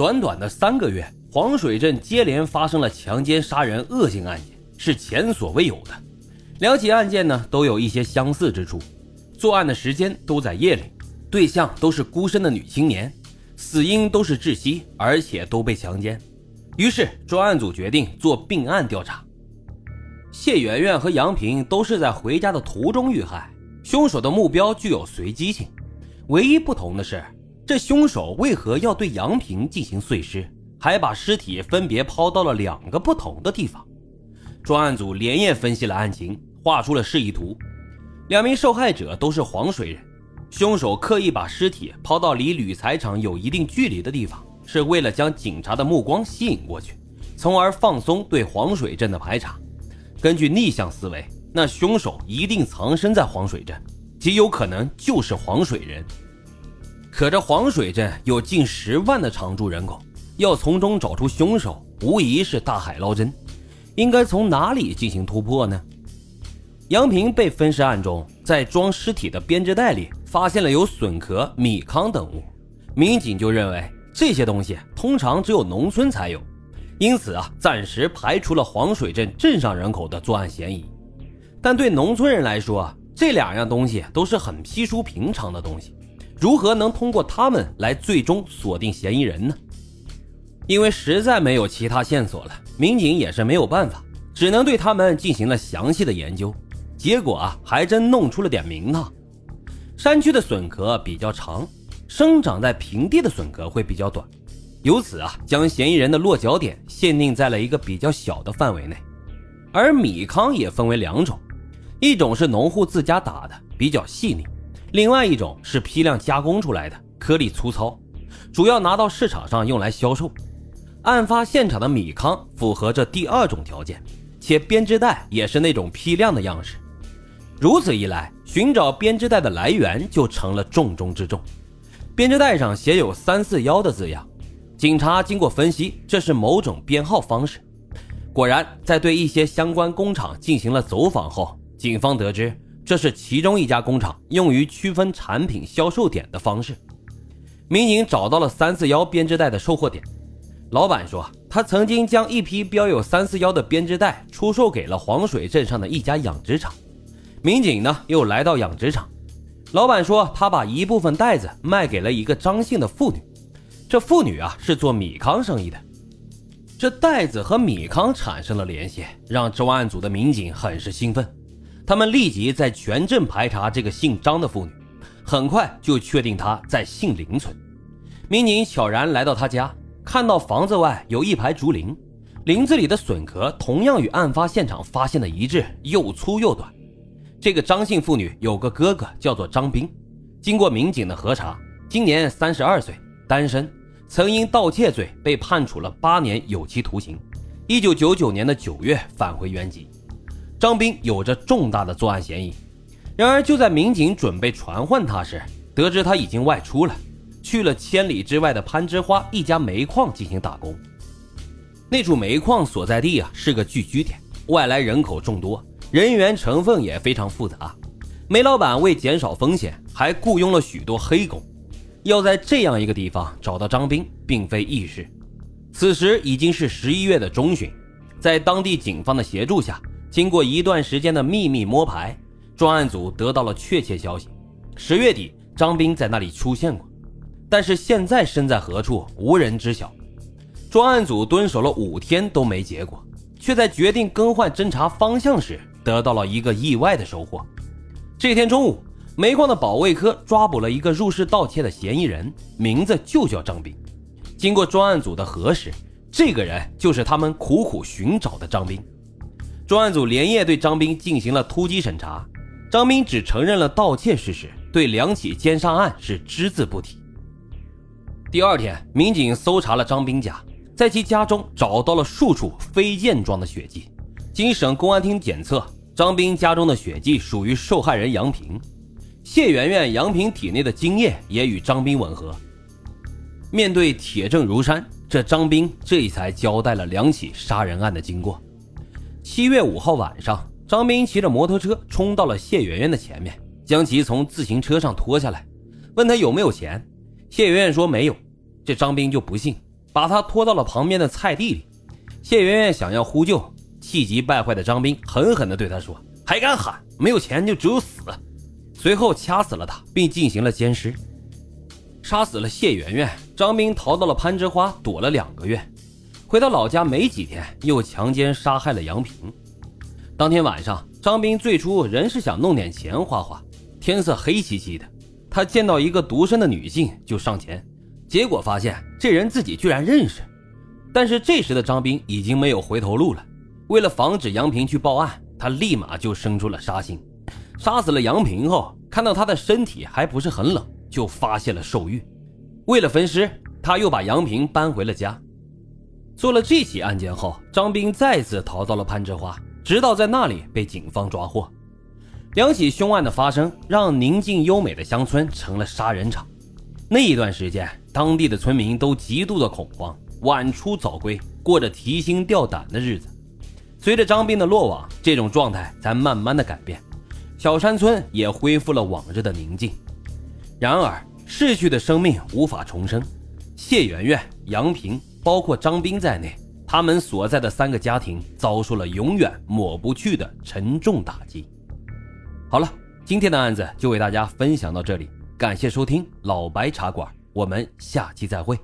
短短的三个月，黄水镇接连发生了强奸杀人恶性案件，是前所未有的。两起案件呢，都有一些相似之处，作案的时间都在夜里，对象都是孤身的女青年，死因都是窒息，而且都被强奸。于是专案组决定做并案调查。谢媛媛和杨平都是在回家的途中遇害，凶手的目标具有随机性，唯一不同的是。这凶手为何要对杨平进行碎尸，还把尸体分别抛到了两个不同的地方？专案组连夜分析了案情，画出了示意图。两名受害者都是黄水人，凶手刻意把尸体抛到离铝材厂有一定距离的地方，是为了将警察的目光吸引过去，从而放松对黄水镇的排查。根据逆向思维，那凶手一定藏身在黄水镇，极有可能就是黄水人。可这黄水镇有近十万的常住人口，要从中找出凶手，无疑是大海捞针。应该从哪里进行突破呢？杨平被分尸案中，在装尸体的编织袋里发现了有笋壳、米糠等物，民警就认为这些东西通常只有农村才有，因此啊，暂时排除了黄水镇镇上人口的作案嫌疑。但对农村人来说，这两样东西都是很稀疏平常的东西。如何能通过他们来最终锁定嫌疑人呢？因为实在没有其他线索了，民警也是没有办法，只能对他们进行了详细的研究。结果啊，还真弄出了点名堂。山区的笋壳比较长，生长在平地的笋壳会比较短，由此啊，将嫌疑人的落脚点限定在了一个比较小的范围内。而米糠也分为两种，一种是农户自家打的，比较细腻。另外一种是批量加工出来的，颗粒粗糙，主要拿到市场上用来销售。案发现场的米糠符合这第二种条件，且编织袋也是那种批量的样式。如此一来，寻找编织袋的来源就成了重中之重。编织袋上写有“三四幺”的字样，警察经过分析，这是某种编号方式。果然，在对一些相关工厂进行了走访后，警方得知。这是其中一家工厂用于区分产品销售点的方式。民警找到了三四幺编织袋的售货点，老板说他曾经将一批标有三四幺的编织袋出售给了黄水镇上的一家养殖场。民警呢又来到养殖场，老板说他把一部分袋子卖给了一个张姓的妇女，这妇女啊是做米糠生意的。这袋子和米糠产生了联系，让专案组的民警很是兴奋。他们立即在全镇排查这个姓张的妇女，很快就确定她在杏林村。民警悄然来到她家，看到房子外有一排竹林，林子里的笋壳同样与案发现场发现的一致，又粗又短。这个张姓妇女有个哥哥，叫做张斌。经过民警的核查，今年三十二岁，单身，曾因盗窃罪被判处了八年有期徒刑。一九九九年的九月返回原籍。张斌有着重大的作案嫌疑，然而就在民警准备传唤他时，得知他已经外出了，去了千里之外的攀枝花一家煤矿进行打工。那处煤矿所在地啊是个聚居点，外来人口众多，人员成分也非常复杂。煤老板为减少风险，还雇佣了许多黑工。要在这样一个地方找到张斌，并非易事。此时已经是十一月的中旬，在当地警方的协助下。经过一段时间的秘密摸排，专案组得到了确切消息：十月底，张斌在那里出现过，但是现在身在何处，无人知晓。专案组蹲守了五天都没结果，却在决定更换侦查方向时，得到了一个意外的收获。这天中午，煤矿的保卫科抓捕了一个入室盗窃的嫌疑人，名字就叫张斌。经过专案组的核实，这个人就是他们苦苦寻找的张斌。专案组连夜对张斌进行了突击审查，张斌只承认了盗窃事实，对两起奸杀案是只字不提。第二天，民警搜查了张斌家，在其家中找到了数处飞溅状的血迹，经省公安厅检测，张斌家中的血迹属于受害人杨平，谢媛媛、杨平体内的精液也与张斌吻合。面对铁证如山，这张斌这才交代了两起杀人案的经过。七月五号晚上，张斌骑着摩托车冲到了谢媛媛的前面，将其从自行车上拖下来，问他有没有钱。谢媛媛说没有，这张斌就不信，把他拖到了旁边的菜地里。谢媛媛想要呼救，气急败坏的张斌狠狠地对他说：“还敢喊？没有钱就只有死！”随后掐死了他，并进行了奸尸。杀死了谢媛媛，张斌逃到了攀枝花，躲了两个月。回到老家没几天，又强奸杀害了杨平。当天晚上，张斌最初仍是想弄点钱花花。天色黑漆漆的，他见到一个独身的女性就上前，结果发现这人自己居然认识。但是这时的张斌已经没有回头路了。为了防止杨平去报案，他立马就生出了杀心。杀死了杨平后，看到他的身体还不是很冷，就发现了兽欲。为了分尸，他又把杨平搬回了家。做了这起案件后，张斌再次逃到了攀枝花，直到在那里被警方抓获。两起凶案的发生，让宁静优美的乡村成了杀人场。那一段时间，当地的村民都极度的恐慌。晚出早归，过着提心吊胆的日子。随着张斌的落网，这种状态才慢慢的改变，小山村也恢复了往日的宁静。然而，逝去的生命无法重生，谢媛媛、杨平，包括张斌在内，他们所在的三个家庭遭受了永远抹不去的沉重打击。好了，今天的案子就为大家分享到这里，感谢收听老白茶馆，我们下期再会。